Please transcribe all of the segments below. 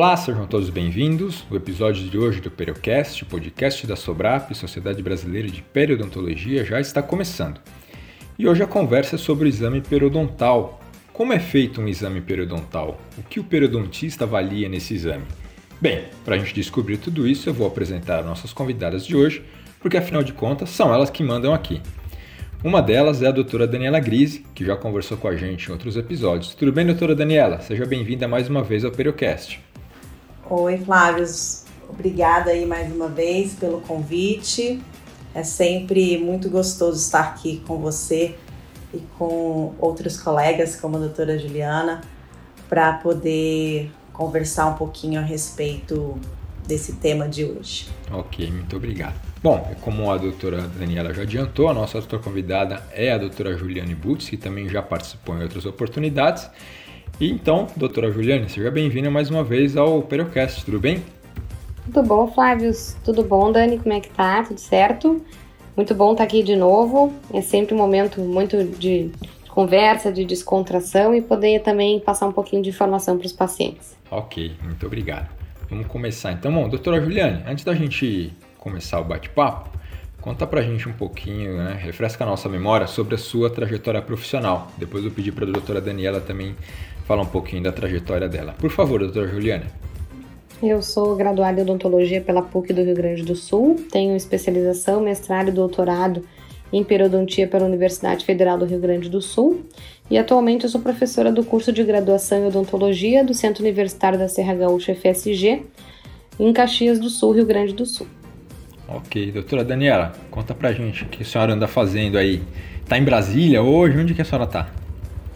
Olá, sejam todos bem-vindos. O episódio de hoje do Periocast, podcast da Sobrap, Sociedade Brasileira de Periodontologia, já está começando. E hoje a conversa é sobre o exame periodontal. Como é feito um exame periodontal? O que o periodontista avalia nesse exame? Bem, para a gente descobrir tudo isso, eu vou apresentar nossas convidadas de hoje, porque afinal de contas são elas que mandam aqui. Uma delas é a doutora Daniela Grise, que já conversou com a gente em outros episódios. Tudo bem, doutora Daniela? Seja bem-vinda mais uma vez ao Periocast. Oi, Flávio. Obrigada aí mais uma vez pelo convite. É sempre muito gostoso estar aqui com você e com outros colegas, como a doutora Juliana, para poder conversar um pouquinho a respeito desse tema de hoje. Ok, muito obrigado. Bom, como a doutora Daniela já adiantou, a nossa outra convidada é a doutora Juliane Butz, que também já participou em outras oportunidades. E então, doutora Juliane, seja bem-vinda mais uma vez ao Periocast, tudo bem? Tudo bom, Flávio? Tudo bom, Dani? Como é que tá? Tudo certo? Muito bom estar aqui de novo. É sempre um momento muito de conversa, de descontração e poder também passar um pouquinho de informação para os pacientes. Ok, muito obrigado. Vamos começar então. Bom, doutora Juliane, antes da gente começar o bate-papo, conta pra gente um pouquinho, né, refresca a nossa memória sobre a sua trajetória profissional. Depois eu pedi para a doutora Daniela também falar um pouquinho da trajetória dela. Por favor, doutora Juliana. Eu sou graduada em odontologia pela PUC do Rio Grande do Sul, tenho especialização, mestrado e doutorado em periodontia pela Universidade Federal do Rio Grande do Sul e atualmente eu sou professora do curso de graduação em odontologia do Centro Universitário da Serra Gaúcha FSG, em Caxias do Sul, Rio Grande do Sul. Ok, doutora Daniela, conta pra gente o que a senhora anda fazendo aí. Tá em Brasília hoje? Onde que a senhora tá?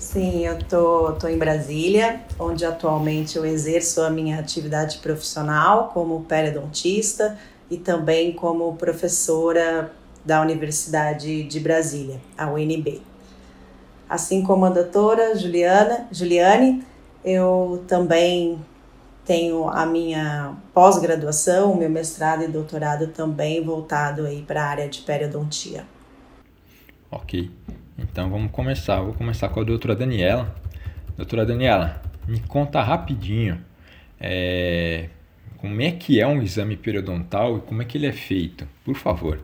Sim, eu tô, tô em Brasília, onde atualmente eu exerço a minha atividade profissional como periodontista e também como professora da Universidade de Brasília, a UNB. Assim como a doutora Juliana, Juliane, eu também tenho a minha pós-graduação, meu mestrado e doutorado também voltado aí para a área de periodontia. Ok, então vamos começar. Vou começar com a doutora Daniela. Doutora Daniela, me conta rapidinho é, como é que é um exame periodontal e como é que ele é feito, por favor.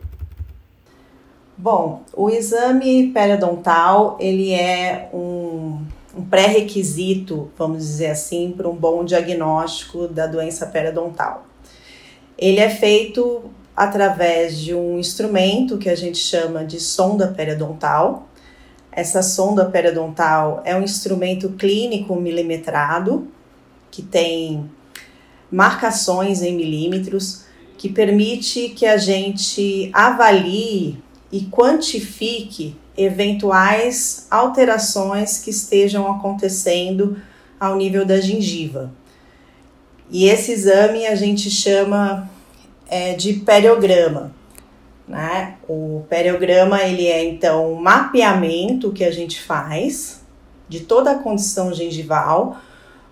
Bom, o exame periodontal ele é um um pré-requisito, vamos dizer assim, para um bom diagnóstico da doença periodontal. Ele é feito através de um instrumento que a gente chama de sonda periodontal. Essa sonda periodontal é um instrumento clínico milimetrado que tem marcações em milímetros que permite que a gente avalie e quantifique eventuais alterações que estejam acontecendo ao nível da gengiva. E esse exame a gente chama é, de periograma. Né? O periograma ele é então um mapeamento que a gente faz de toda a condição gengival,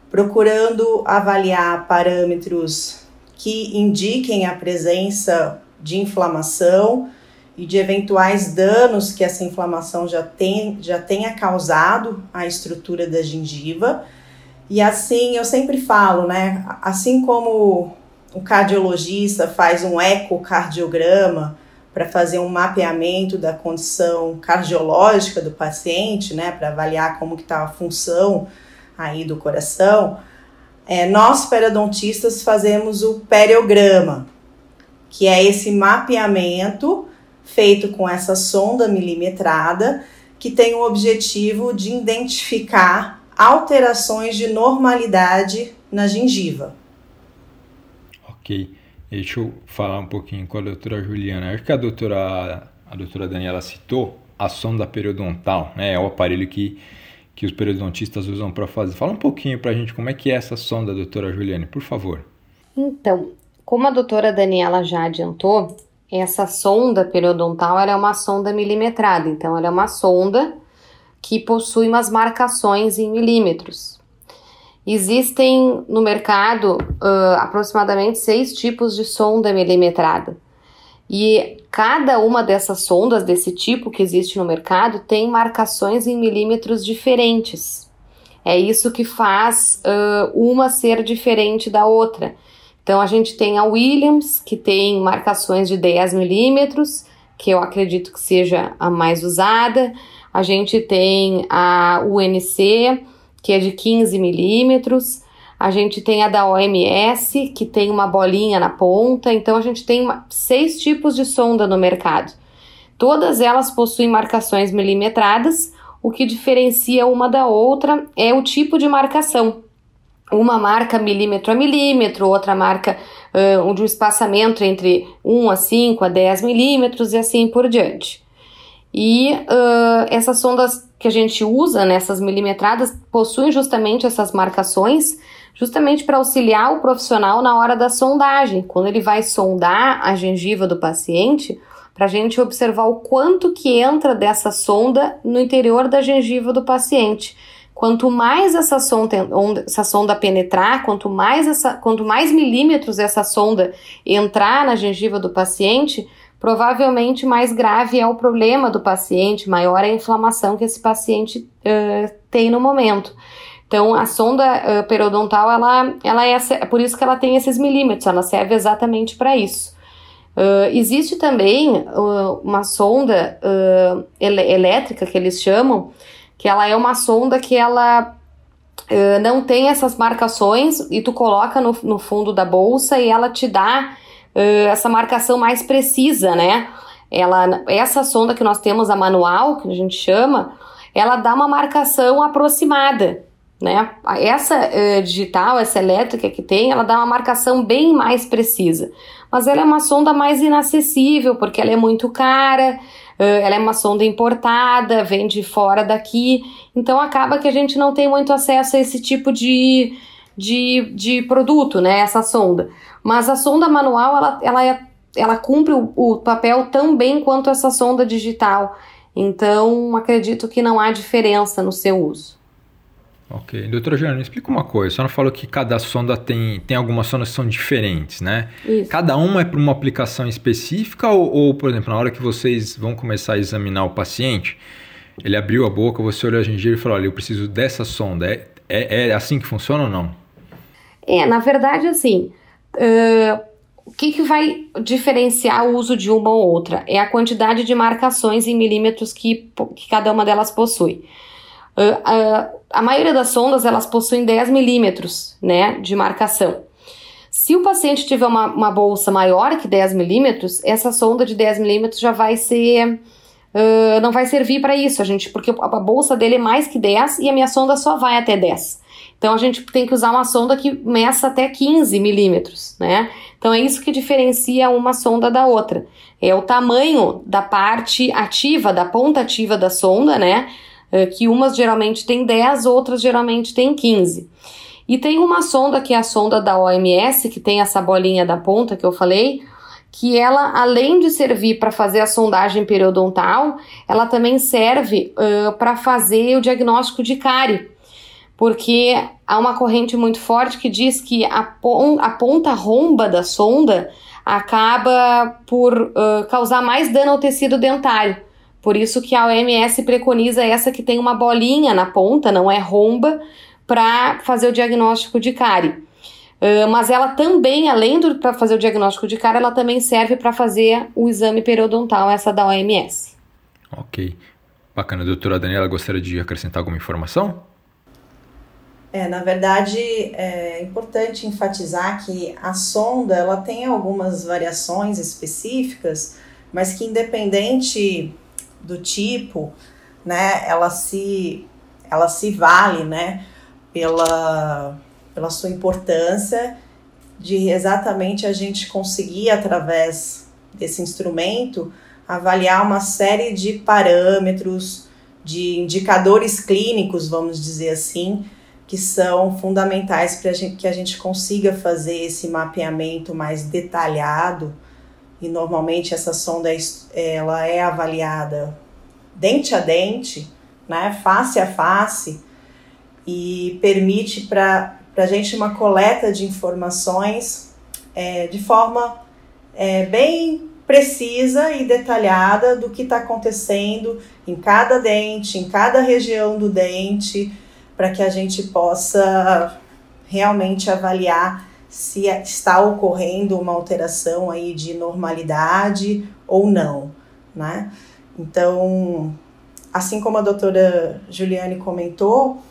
procurando avaliar parâmetros que indiquem a presença de inflamação, e de eventuais danos que essa inflamação já, tem, já tenha causado à estrutura da gengiva. E assim, eu sempre falo, né? Assim como o cardiologista faz um ecocardiograma para fazer um mapeamento da condição cardiológica do paciente, né, para avaliar como que está a função aí do coração, é, nós periodontistas fazemos o periograma, que é esse mapeamento feito com essa sonda milimetrada, que tem o objetivo de identificar alterações de normalidade na gengiva. Ok, deixa eu falar um pouquinho com a doutora Juliana. Acho que a doutora, a doutora Daniela citou a sonda periodontal, né? É o aparelho que, que os periodontistas usam para fazer. Fala um pouquinho para a gente como é que é essa sonda, doutora Juliane, por favor. Então, como a doutora Daniela já adiantou, essa sonda periodontal é uma sonda milimetrada, então ela é uma sonda que possui umas marcações em milímetros. Existem no mercado uh, aproximadamente seis tipos de sonda milimetrada. E cada uma dessas sondas desse tipo que existe no mercado tem marcações em milímetros diferentes. É isso que faz uh, uma ser diferente da outra. Então a gente tem a Williams, que tem marcações de 10 milímetros, que eu acredito que seja a mais usada. A gente tem a UNC, que é de 15 milímetros. A gente tem a da OMS, que tem uma bolinha na ponta. Então a gente tem uma, seis tipos de sonda no mercado. Todas elas possuem marcações milimetradas. O que diferencia uma da outra é o tipo de marcação. Uma marca milímetro a milímetro, outra marca uh, de um espaçamento entre 1 a 5 a 10 milímetros e assim por diante. E uh, essas sondas que a gente usa, nessas milimetradas, possuem justamente essas marcações justamente para auxiliar o profissional na hora da sondagem, quando ele vai sondar a gengiva do paciente, para a gente observar o quanto que entra dessa sonda no interior da gengiva do paciente. Quanto mais essa sonda, essa sonda penetrar, quanto mais, essa, quanto mais milímetros essa sonda entrar na gengiva do paciente, provavelmente mais grave é o problema do paciente, maior é a inflamação que esse paciente uh, tem no momento. Então, a sonda uh, periodontal, ela, ela é, é por isso que ela tem esses milímetros, ela serve exatamente para isso. Uh, existe também uma sonda elétrica que eles chamam, que ela é uma sonda que ela não tem essas marcações e tu coloca no, no fundo da bolsa e ela te dá essa marcação mais precisa, né? Ela, essa sonda que nós temos, a manual, que a gente chama, ela dá uma marcação aproximada né? Essa uh, digital, essa elétrica que tem, ela dá uma marcação bem mais precisa. Mas ela é uma sonda mais inacessível, porque ela é muito cara, uh, ela é uma sonda importada, vem de fora daqui, então acaba que a gente não tem muito acesso a esse tipo de, de, de produto, né? Essa sonda. Mas a sonda manual, ela, ela, é, ela cumpre o, o papel tão bem quanto essa sonda digital. Então, acredito que não há diferença no seu uso. Ok. Doutora Juliana, me explica uma coisa. A senhora falou que cada sonda tem, tem algumas sondas que são diferentes, né? Isso. Cada uma é para uma aplicação específica ou, ou, por exemplo, na hora que vocês vão começar a examinar o paciente, ele abriu a boca, você olhou a gengiva e falou, olha, eu preciso dessa sonda. É, é, é assim que funciona ou não? É, na verdade, assim, uh, o que, que vai diferenciar o uso de uma ou outra? É a quantidade de marcações em milímetros que, que cada uma delas possui. Uh, uh, a maioria das sondas elas possuem 10 milímetros né, de marcação. Se o paciente tiver uma, uma bolsa maior que 10 milímetros, essa sonda de 10 milímetros já vai ser. Uh, não vai servir para isso, a gente, porque a bolsa dele é mais que 10 e a minha sonda só vai até 10. Então a gente tem que usar uma sonda que meça até 15 milímetros, né? Então é isso que diferencia uma sonda da outra. É o tamanho da parte ativa, da ponta ativa da sonda, né? Eh, que umas geralmente tem 10, outras geralmente tem 15. E tem uma sonda que é a sonda da OMS, que tem essa bolinha da ponta que eu falei, que ela, além de servir para fazer a sondagem periodontal, ela também serve uh, para fazer o diagnóstico de cárie. Porque há uma corrente muito forte que diz que a, pon a ponta romba da sonda acaba por uh, causar mais dano ao tecido dentário. Por isso que a OMS preconiza essa que tem uma bolinha na ponta, não é romba, para fazer o diagnóstico de cárie. Uh, mas ela também, além de para fazer o diagnóstico de cárie, ela também serve para fazer o exame periodontal, essa da OMS. Ok. Bacana. Doutora Daniela, gostaria de acrescentar alguma informação? É, na verdade, é importante enfatizar que a sonda ela tem algumas variações específicas, mas que independente do tipo, né, ela se, ela se vale, né, pela, pela sua importância de exatamente a gente conseguir, através desse instrumento, avaliar uma série de parâmetros, de indicadores clínicos, vamos dizer assim, que são fundamentais para que a gente consiga fazer esse mapeamento mais detalhado. E normalmente essa sonda ela é avaliada dente a dente, né, face a face, e permite para a gente uma coleta de informações é, de forma é, bem precisa e detalhada do que está acontecendo em cada dente, em cada região do dente, para que a gente possa realmente avaliar se está ocorrendo uma alteração aí de normalidade ou não, né? Então, assim como a doutora Juliane comentou,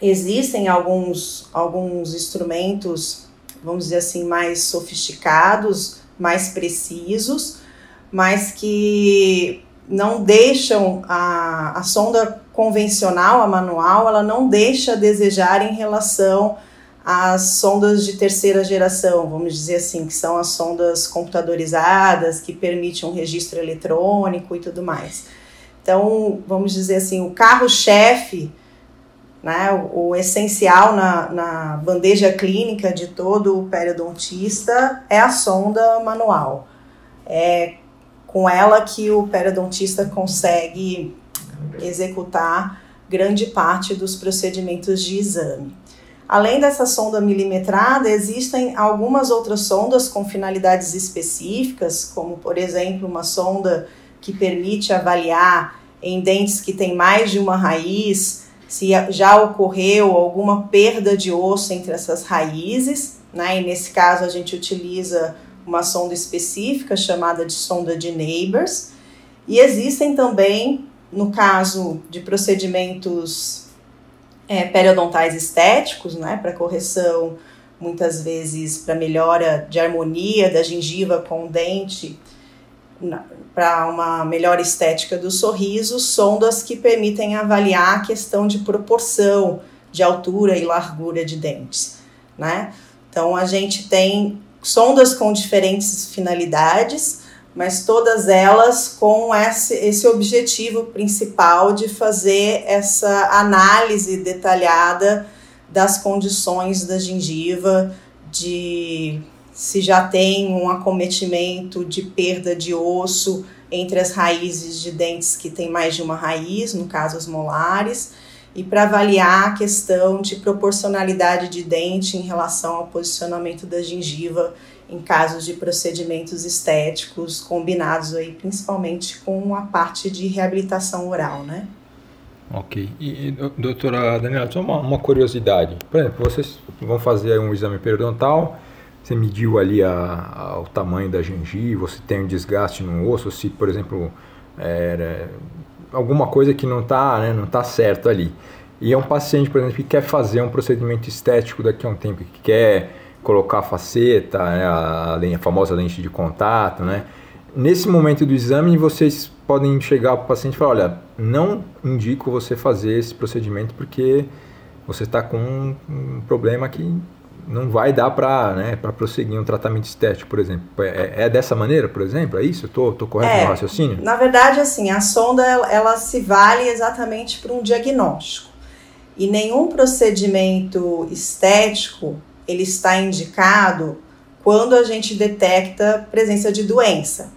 existem alguns, alguns instrumentos, vamos dizer assim, mais sofisticados, mais precisos, mas que não deixam a, a sonda convencional, a manual, ela não deixa a desejar em relação às sondas de terceira geração, vamos dizer assim, que são as sondas computadorizadas, que permitem um registro eletrônico e tudo mais. Então, vamos dizer assim, o carro-chefe, né, o, o essencial na, na bandeja clínica de todo o periodontista é a sonda manual. É com ela que o periodontista consegue executar grande parte dos procedimentos de exame. Além dessa sonda milimetrada, existem algumas outras sondas com finalidades específicas, como por exemplo uma sonda que permite avaliar em dentes que têm mais de uma raiz se já ocorreu alguma perda de osso entre essas raízes, né? E nesse caso a gente utiliza uma sonda específica chamada de sonda de Neighbors. E existem também, no caso de procedimentos é, periodontais estéticos, né, para correção, muitas vezes para melhora de harmonia da gengiva com o dente, para uma melhor estética do sorriso, sondas que permitem avaliar a questão de proporção de altura e largura de dentes, né? Então a gente tem sondas com diferentes finalidades, mas todas elas com esse, esse objetivo principal de fazer essa análise detalhada das condições da gengiva, de se já tem um acometimento de perda de osso entre as raízes de dentes que tem mais de uma raiz, no caso as molares, e para avaliar a questão de proporcionalidade de dente em relação ao posicionamento da gengiva em casos de procedimentos estéticos combinados aí principalmente com a parte de reabilitação oral, né? Ok. E, doutora Daniela, só uma, uma curiosidade. Por exemplo, vocês vão fazer um exame periodontal, você mediu ali a, a, o tamanho da gengiva, você tem um desgaste no osso, se, por exemplo, alguma coisa que não está né, não tá certo ali. E é um paciente, por exemplo, que quer fazer um procedimento estético daqui a um tempo, que quer colocar a faceta, né, a, a, famosa lente de contato, né? Nesse momento do exame, vocês podem chegar para o paciente e falar, olha, não indico você fazer esse procedimento porque você está com um, problema que não vai dar para né, prosseguir um tratamento estético, por exemplo. É, é dessa maneira, por exemplo? É isso? Estou tô, tô correto é, no raciocínio? Na verdade, assim, a sonda ela, ela se vale exatamente para um diagnóstico. E nenhum procedimento estético ele está indicado quando a gente detecta presença de doença,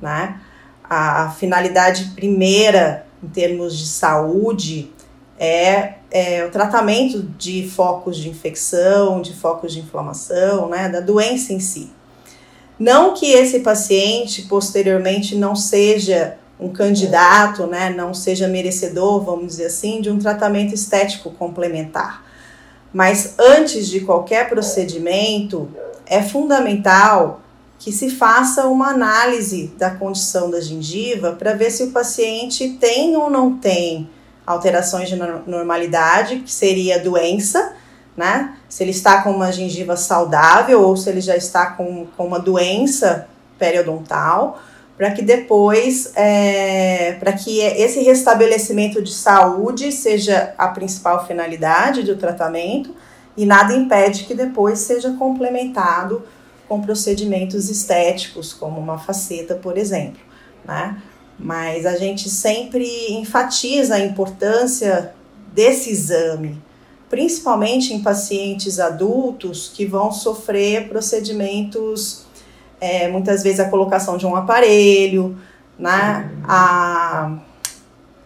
né? A, a finalidade primeira em termos de saúde é, é, o tratamento de focos de infecção, de focos de inflamação, né, da doença em si. Não que esse paciente posteriormente não seja um candidato, né, não seja merecedor, vamos dizer assim, de um tratamento estético complementar. Mas antes de qualquer procedimento, é fundamental que se faça uma análise da condição da gengiva para ver se o paciente tem ou não tem alterações de normalidade, que seria doença, né? Se ele está com uma gengiva saudável ou se ele já está com, com uma doença periodontal para que depois, é, para que esse restabelecimento de saúde seja a principal finalidade do tratamento e nada impede que depois seja complementado com procedimentos estéticos, como uma faceta, por exemplo, né? Mas a gente sempre enfatiza a importância desse exame, principalmente em pacientes adultos que vão sofrer procedimentos é, muitas vezes a colocação de um aparelho, né? a,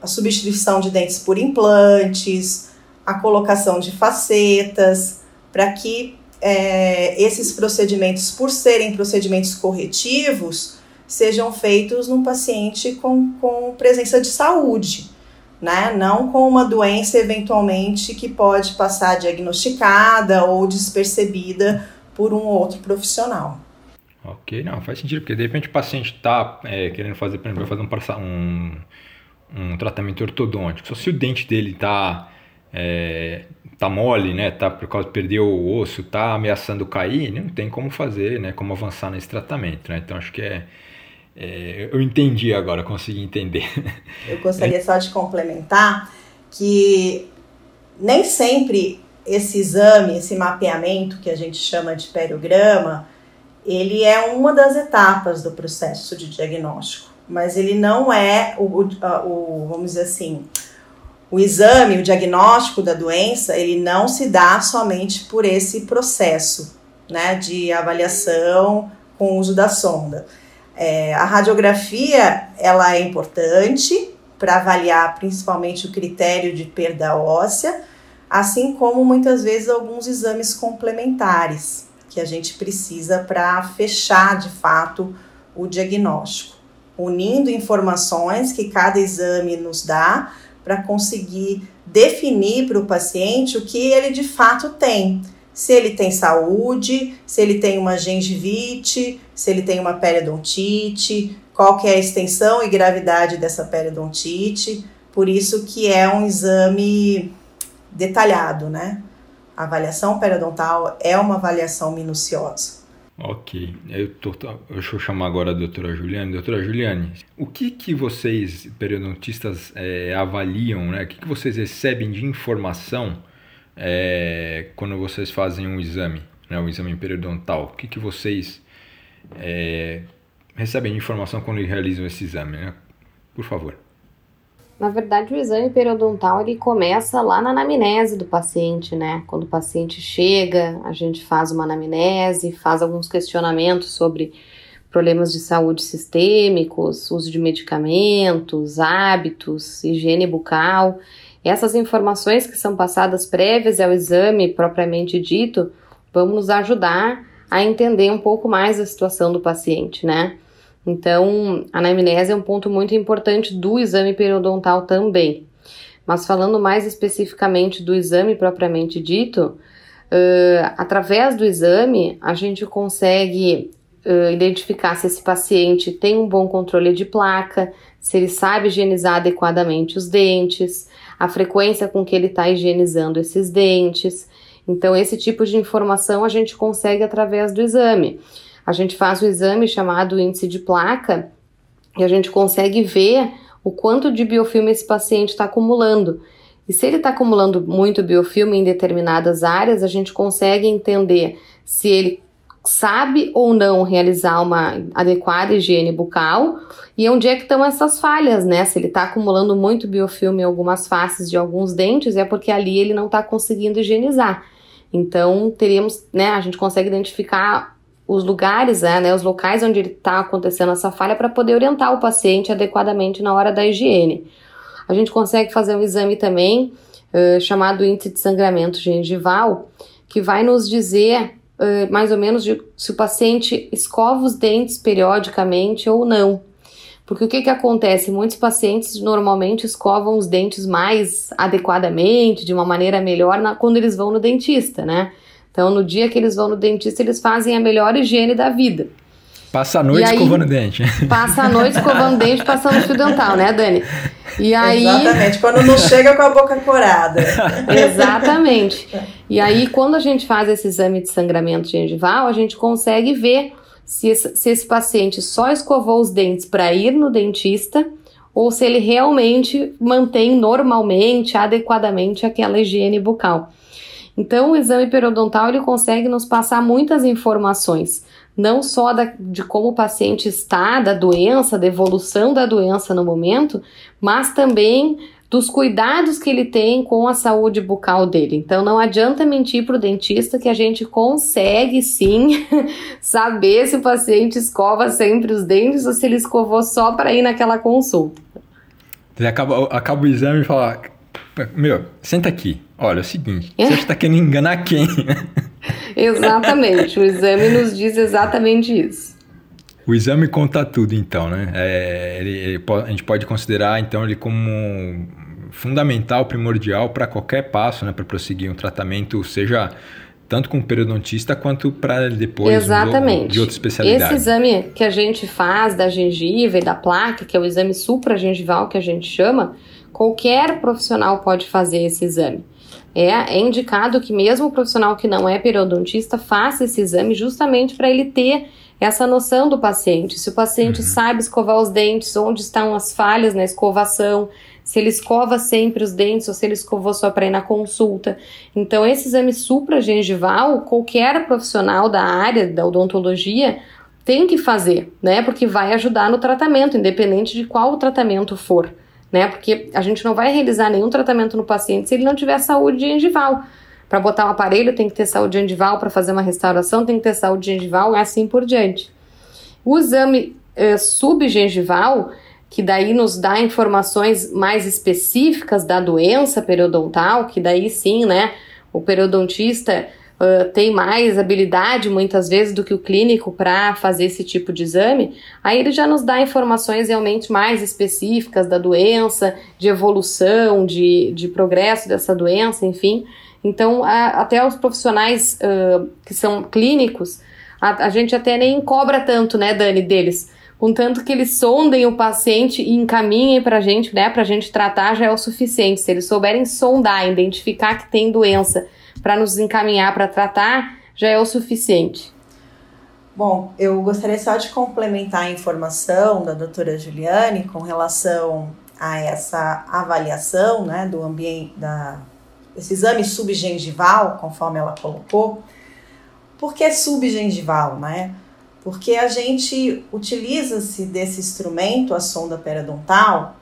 a substituição de dentes por implantes, a colocação de facetas, para que é, esses procedimentos, por serem procedimentos corretivos, sejam feitos num paciente com, com presença de saúde. né? Não com uma doença eventualmente que pode passar diagnosticada ou despercebida por um outro profissional. Ok, não, faz sentido, porque de repente o paciente está é, querendo fazer, por exemplo, fazer um, um, um, tratamento ortodôntico, só se o dente dele está é, tá mole, né, tá por causa perdeu o osso, tá ameaçando cair, não tem como fazer, né, como avançar nesse tratamento, né? Então acho que é, é eu entendi agora, consegui entender. Eu gostaria só de complementar que nem sempre esse exame, esse mapeamento que a gente chama de periograma, ele é uma das etapas do processo de diagnóstico, mas ele não é o, o, vamos dizer assim, o exame, o diagnóstico da doença, ele não se dá somente por esse processo, né, de avaliação com o uso da sonda. É, a radiografia, ela é importante para avaliar principalmente o critério de perda óssea, assim como muitas vezes alguns exames complementares que a gente precisa para fechar de fato o diagnóstico, unindo informações que cada exame nos dá para conseguir definir para o paciente o que ele de fato tem. Se ele tem saúde, se ele tem uma gengivite, se ele tem uma periodontite, qual que é a extensão e gravidade dessa periodontite. Por isso que é um exame detalhado, né? A avaliação periodontal é uma avaliação minuciosa. Ok, eu tô, deixa eu chamar agora a doutora Juliane. Doutora Juliane, o que, que vocês, periodontistas, é, avaliam, né? o que, que vocês recebem de informação é, quando vocês fazem um exame, né? um exame periodontal? O que, que vocês é, recebem de informação quando realizam esse exame? Né? Por favor. Na verdade, o exame periodontal ele começa lá na anamnese do paciente, né? Quando o paciente chega, a gente faz uma anamnese, faz alguns questionamentos sobre problemas de saúde sistêmicos, uso de medicamentos, hábitos, higiene bucal. Essas informações que são passadas prévias ao exame propriamente dito vão nos ajudar a entender um pouco mais a situação do paciente, né? Então, a anamnese é um ponto muito importante do exame periodontal também. Mas falando mais especificamente do exame propriamente dito, uh, através do exame a gente consegue uh, identificar se esse paciente tem um bom controle de placa, se ele sabe higienizar adequadamente os dentes, a frequência com que ele está higienizando esses dentes. Então, esse tipo de informação a gente consegue através do exame a gente faz o exame chamado índice de placa e a gente consegue ver o quanto de biofilme esse paciente está acumulando. E se ele está acumulando muito biofilme em determinadas áreas, a gente consegue entender se ele sabe ou não realizar uma adequada higiene bucal e onde é que estão essas falhas, né? Se ele está acumulando muito biofilme em algumas faces de alguns dentes, é porque ali ele não está conseguindo higienizar. Então, teríamos, né, a gente consegue identificar os lugares, né, né os locais onde está acontecendo essa falha para poder orientar o paciente adequadamente na hora da higiene. A gente consegue fazer um exame também uh, chamado índice de sangramento gengival, que vai nos dizer mais ou menos de, se o paciente escova os dentes periodicamente ou não. Porque o que, que acontece? Muitos pacientes normalmente escovam os dentes mais adequadamente, de uma maneira melhor, na, quando eles vão no dentista, né? Então, no dia que eles vão no dentista, eles fazem a melhor higiene da vida. Passa a noite aí, escovando dente. Passa a noite escovando dente, passando fio dental, né, Dani? E aí... Exatamente, quando não chega com a boca corada. Exatamente. E aí, quando a gente faz esse exame de sangramento gengival, a gente consegue ver se esse, se esse paciente só escovou os dentes para ir no dentista ou se ele realmente mantém normalmente, adequadamente aquela higiene bucal. Então, o exame periodontal ele consegue nos passar muitas informações, não só da, de como o paciente está, da doença, da evolução da doença no momento, mas também dos cuidados que ele tem com a saúde bucal dele. Então não adianta mentir para o dentista que a gente consegue sim saber se o paciente escova sempre os dentes ou se ele escovou só para ir naquela consulta. Acaba, acaba o exame e fala, meu, senta aqui. Olha, é o seguinte, você está querendo enganar quem? exatamente, o exame nos diz exatamente isso. O exame conta tudo, então, né? É, ele, ele, a gente pode considerar, então, ele como fundamental, primordial para qualquer passo, né, para prosseguir um tratamento, seja tanto com o periodontista quanto para depois Exatamente. de outra especialidade. Esse exame que a gente faz da gengiva e da placa, que é o exame supragengival que a gente chama, qualquer profissional pode fazer esse exame. É, é indicado que mesmo o profissional que não é periodontista faça esse exame justamente para ele ter essa noção do paciente. Se o paciente uhum. sabe escovar os dentes, onde estão as falhas na escovação, se ele escova sempre os dentes ou se ele escovou só para ir na consulta. Então, esse exame supragengival, qualquer profissional da área da odontologia tem que fazer, né? Porque vai ajudar no tratamento, independente de qual o tratamento for, né? Porque a gente não vai realizar nenhum tratamento no paciente se ele não tiver saúde gengival. Para botar um aparelho tem que ter saúde gengival, para fazer uma restauração tem que ter saúde gengival e assim por diante. O exame eh, subgengival que daí nos dá informações mais específicas da doença periodontal, que daí sim, né, o periodontista uh, tem mais habilidade muitas vezes do que o clínico para fazer esse tipo de exame, aí ele já nos dá informações realmente mais específicas da doença, de evolução, de, de progresso dessa doença, enfim. Então, a, até os profissionais uh, que são clínicos, a, a gente até nem cobra tanto, né, Dani, deles contanto que eles sondem o paciente e encaminhem para a gente, né, para a gente tratar, já é o suficiente. Se eles souberem sondar, identificar que tem doença para nos encaminhar para tratar, já é o suficiente. Bom, eu gostaria só de complementar a informação da doutora Juliane com relação a essa avaliação né, do ambiente, da, esse exame subgengival, conforme ela colocou. Por que subgengival, né? porque a gente utiliza-se desse instrumento, a sonda periodontal,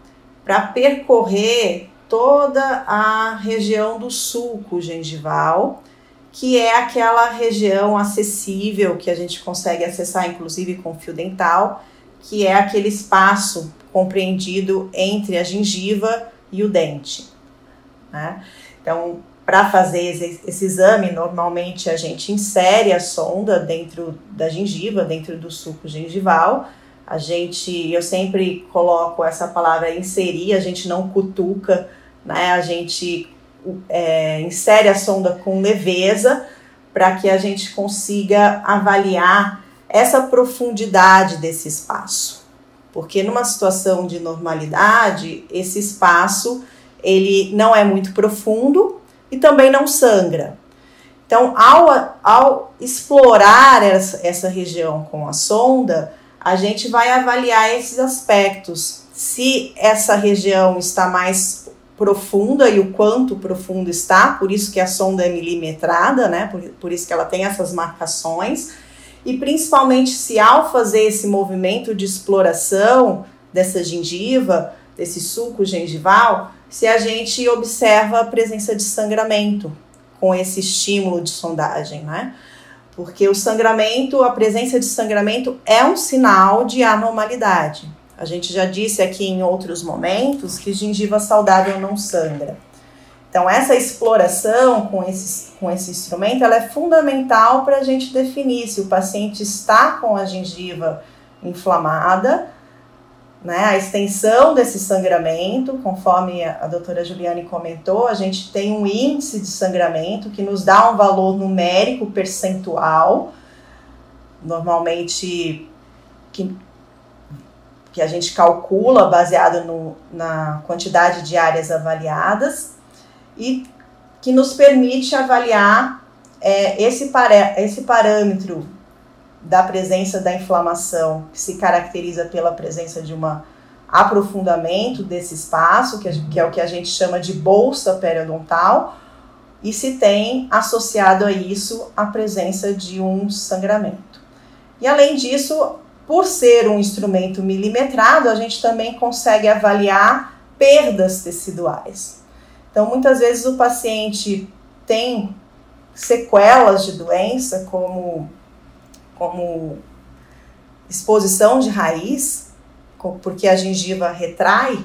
para percorrer toda a região do sulco gengival, que é aquela região acessível que a gente consegue acessar, inclusive com fio dental, que é aquele espaço compreendido entre a gengiva e o dente. Né? Então, para fazer esse, exame, normalmente a gente insere a sonda dentro da gengiva, dentro do suco gengival. A gente, eu sempre coloco essa palavra inserir, a gente não cutuca, né? A gente é, insere a sonda com leveza para que a gente consiga avaliar essa profundidade desse espaço. Porque numa situação de normalidade, esse espaço ele não é muito profundo, e também não sangra. Então, ao, ao explorar essa, essa região com a sonda, a gente vai avaliar esses aspectos. Se essa região está mais profunda e o quanto profundo está, por isso que a sonda é milimetrada, né? Por, por isso que ela tem essas marcações. E principalmente se ao fazer esse movimento de exploração dessa gengiva, desse suco gengival, se a gente observa a presença de sangramento com esse estímulo de sondagem, né? Porque o sangramento, a presença de sangramento é um sinal de anormalidade. A gente já disse aqui em outros momentos que gengiva saudável não sangra. Então, essa exploração com esse, com esse instrumento ela é fundamental para a gente definir se o paciente está com a gengiva inflamada né, a extensão desse sangramento, conforme a, doutora Juliane comentou, a gente tem um índice de sangramento que nos dá um valor numérico percentual, normalmente que, que a gente calcula baseado no, na quantidade de áreas avaliadas e que nos permite avaliar é, esse, para, esse parâmetro da presença da inflamação, que se caracteriza pela presença de um aprofundamento desse espaço, que, que é o que a gente chama de bolsa periodontal, e se tem associado a isso a presença de um sangramento. E além disso, por ser um instrumento milimetrado, a gente também consegue avaliar perdas teciduais. Então, muitas vezes o paciente tem sequelas de doença, como como exposição de raiz, porque a gengiva retrai,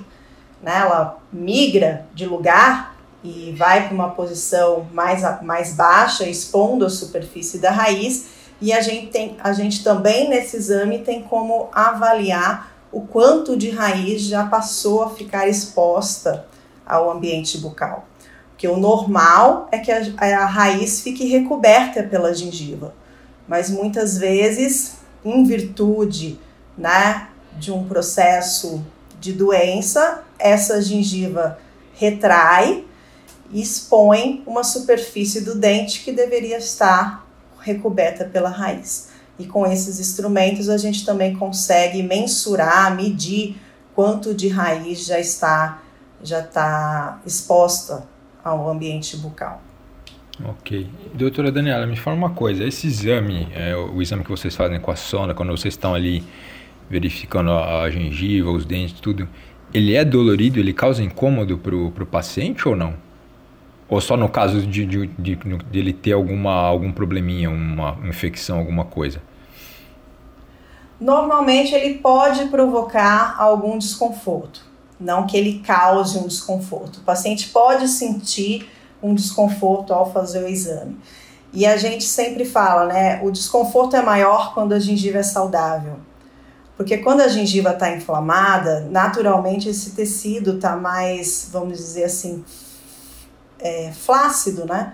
né, ela migra de lugar e vai para uma posição mais, mais baixa, expondo a superfície da raiz, e a gente, tem, a gente também nesse exame tem como avaliar o quanto de raiz já passou a ficar exposta ao ambiente bucal. Porque o normal é que a, a raiz fique recoberta pela gengiva, mas muitas vezes, em virtude né, de um processo de doença, essa gengiva retrai e expõe uma superfície do dente que deveria estar recoberta pela raiz. E com esses instrumentos a gente também consegue mensurar, medir quanto de raiz já está já está exposta ao ambiente bucal. Ok. Doutora Daniela, me fala uma coisa. Esse exame, é, o exame que vocês fazem com a sonda, quando vocês estão ali verificando a, a gengiva, os dentes, tudo, ele é dolorido, ele causa incômodo para o paciente ou não? Ou só no caso de, de, de, de, ele ter alguma, algum probleminha, uma infecção, alguma coisa? Normalmente ele pode provocar algum desconforto, não que ele cause um desconforto. O paciente pode sentir um desconforto ao fazer o exame. E a gente sempre fala, né? O desconforto é maior quando a gengiva é saudável. Porque quando a gengiva está inflamada, naturalmente esse tecido está mais, vamos dizer assim, é, flácido, né?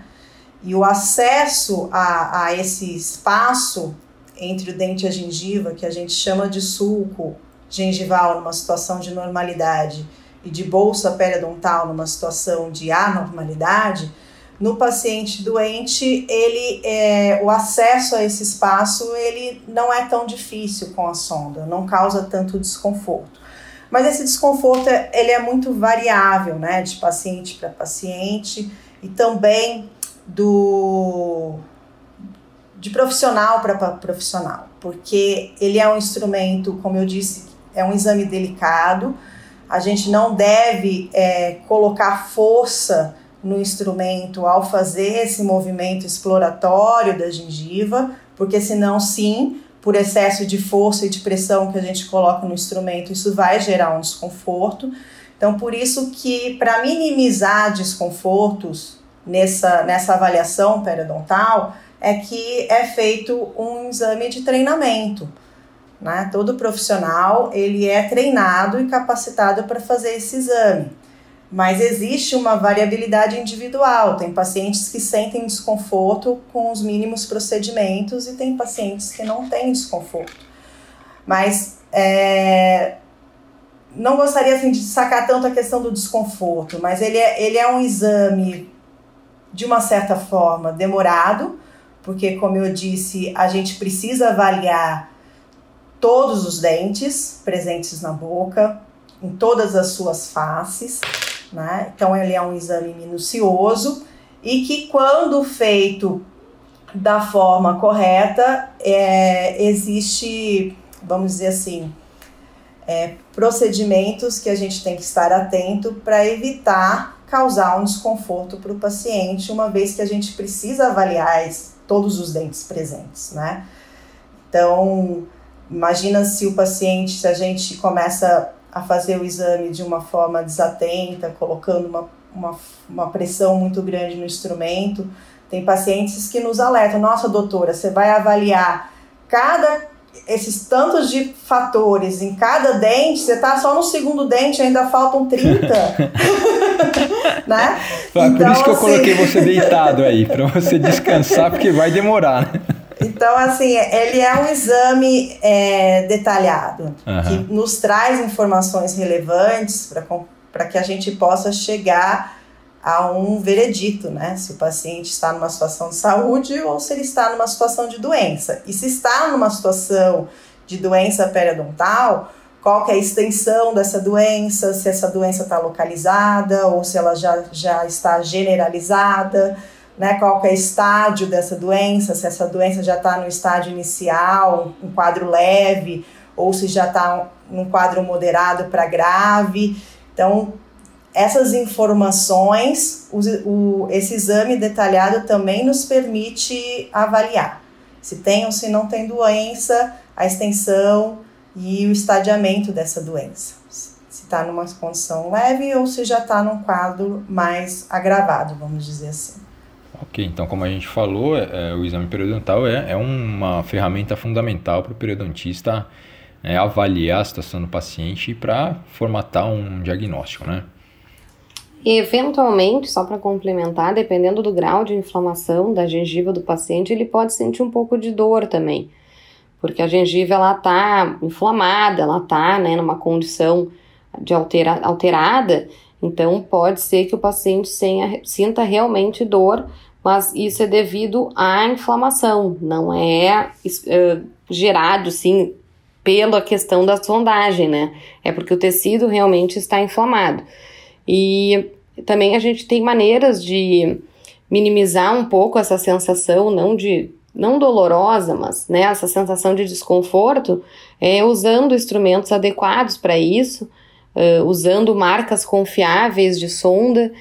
E o acesso a, a esse espaço entre o dente e a gengiva, que a gente chama de sulco gengival numa situação de normalidade e de bolsa periodontal numa situação de anormalidade, no paciente doente, ele é, o acesso a esse espaço ele não é tão difícil com a sonda, não causa tanto desconforto. Mas esse desconforto ele é muito variável, né, de paciente para paciente e também do de profissional para profissional, porque ele é um instrumento, como eu disse, é um exame delicado. A gente não deve é, colocar força no instrumento ao fazer esse movimento exploratório da gengiva, porque senão sim, por excesso de força e de pressão que a gente coloca no instrumento, isso vai gerar um desconforto. Então, por isso que para minimizar desconfortos nessa, nessa avaliação periodontal, é que é feito um exame de treinamento. Né? Todo profissional ele é treinado e capacitado para fazer esse exame mas existe uma variabilidade individual. Tem pacientes que sentem desconforto com os mínimos procedimentos e tem pacientes que não têm desconforto. Mas é, não gostaria assim, de sacar tanto a questão do desconforto, mas ele é, ele é um exame de uma certa forma demorado, porque, como eu disse, a gente precisa avaliar todos os dentes presentes na boca, em todas as suas faces. Né? Então, ele é um exame minucioso e que, quando feito da forma correta, é, existe, vamos dizer assim, é, procedimentos que a gente tem que estar atento para evitar causar um desconforto para o paciente, uma vez que a gente precisa avaliar todos os dentes presentes, né? Então, imagina se o paciente, se a gente começa a fazer o exame de uma forma desatenta, colocando uma, uma, uma pressão muito grande no instrumento. Tem pacientes que nos alertam: nossa, doutora, você vai avaliar cada esses tantos de fatores em cada dente, você tá só no segundo dente, ainda faltam 30. né? Por então, isso que eu assim... coloquei você deitado aí, para você descansar, porque vai demorar, né? Então, assim, ele é um exame é, detalhado, uhum. que nos traz informações relevantes para que a gente possa chegar a um veredito, né? Se o paciente está numa situação de saúde ou se ele está numa situação de doença. E se está numa situação de doença periodontal, qual que é a extensão dessa doença, se essa doença está localizada ou se ela já, já está generalizada né, qual é o estágio dessa doença, se essa doença já está no estágio inicial, um quadro leve, ou se já está num quadro moderado para grave. Então, essas informações, o, o, esse exame detalhado também nos permite avaliar se tem ou se não tem doença, a extensão e o estadiamento dessa doença. Se está numa condição leve ou se já está num quadro mais agravado, vamos dizer assim. Ok, então como a gente falou, é, é, o exame periodontal é, é uma ferramenta fundamental para o periodontista é, avaliar a situação do paciente para formatar um diagnóstico, né? E, eventualmente, só para complementar, dependendo do grau de inflamação da gengiva do paciente, ele pode sentir um pouco de dor também, porque a gengiva ela tá inflamada, ela tá, né, numa condição de altera alterada, então pode ser que o paciente senha, sinta realmente dor, mas isso é devido à inflamação, não é uh, gerado, sim, pela questão da sondagem, né? É porque o tecido realmente está inflamado. E também a gente tem maneiras de minimizar um pouco essa sensação, não de não dolorosa, mas né, essa sensação de desconforto, é usando instrumentos adequados para isso, uh, usando marcas confiáveis de sonda,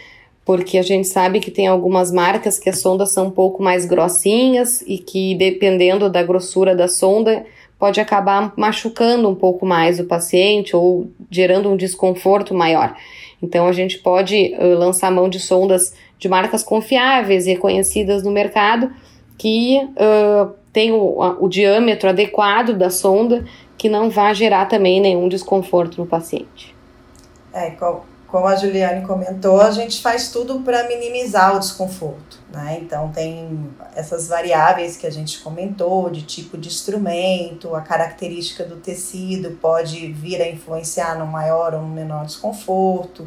porque a gente sabe que tem algumas marcas que as sondas são um pouco mais grossinhas e que, dependendo da grossura da sonda, pode acabar machucando um pouco mais o paciente ou gerando um desconforto maior. Então a gente pode uh, lançar mão de sondas de marcas confiáveis e reconhecidas no mercado que uh, tem o, o diâmetro adequado da sonda que não vai gerar também nenhum desconforto no paciente. É, como a Juliane comentou, a gente faz tudo para minimizar o desconforto, né? Então tem essas variáveis que a gente comentou, de tipo de instrumento, a característica do tecido pode vir a influenciar no maior ou no menor desconforto,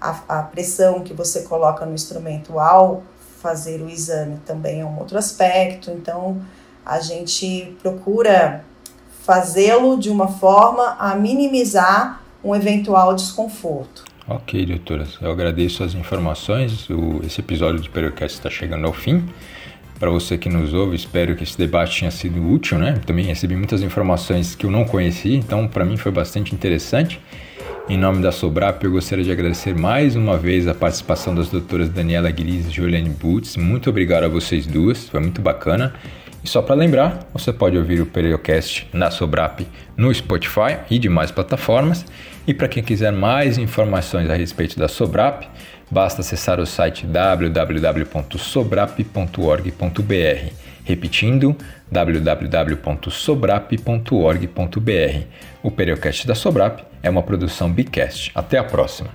a, a pressão que você coloca no instrumento ao fazer o exame também é um outro aspecto. Então a gente procura fazê-lo de uma forma a minimizar um eventual desconforto. Ok, doutora. Eu agradeço as informações. O, esse episódio do Periocast está chegando ao fim. Para você que nos ouve, espero que esse debate tenha sido útil, né? Também recebi muitas informações que eu não conhecia, então para mim foi bastante interessante. Em nome da Sobrap, eu gostaria de agradecer mais uma vez a participação das doutoras Daniela Gris e Juliane Butz. Muito obrigado a vocês duas, foi muito bacana. E só para lembrar, você pode ouvir o Periocast na Sobrap no Spotify e demais plataformas. E para quem quiser mais informações a respeito da Sobrap, basta acessar o site www.sobrap.org.br. Repetindo, www.sobrap.org.br. O Periocast da Sobrap é uma produção Bicast. Até a próxima!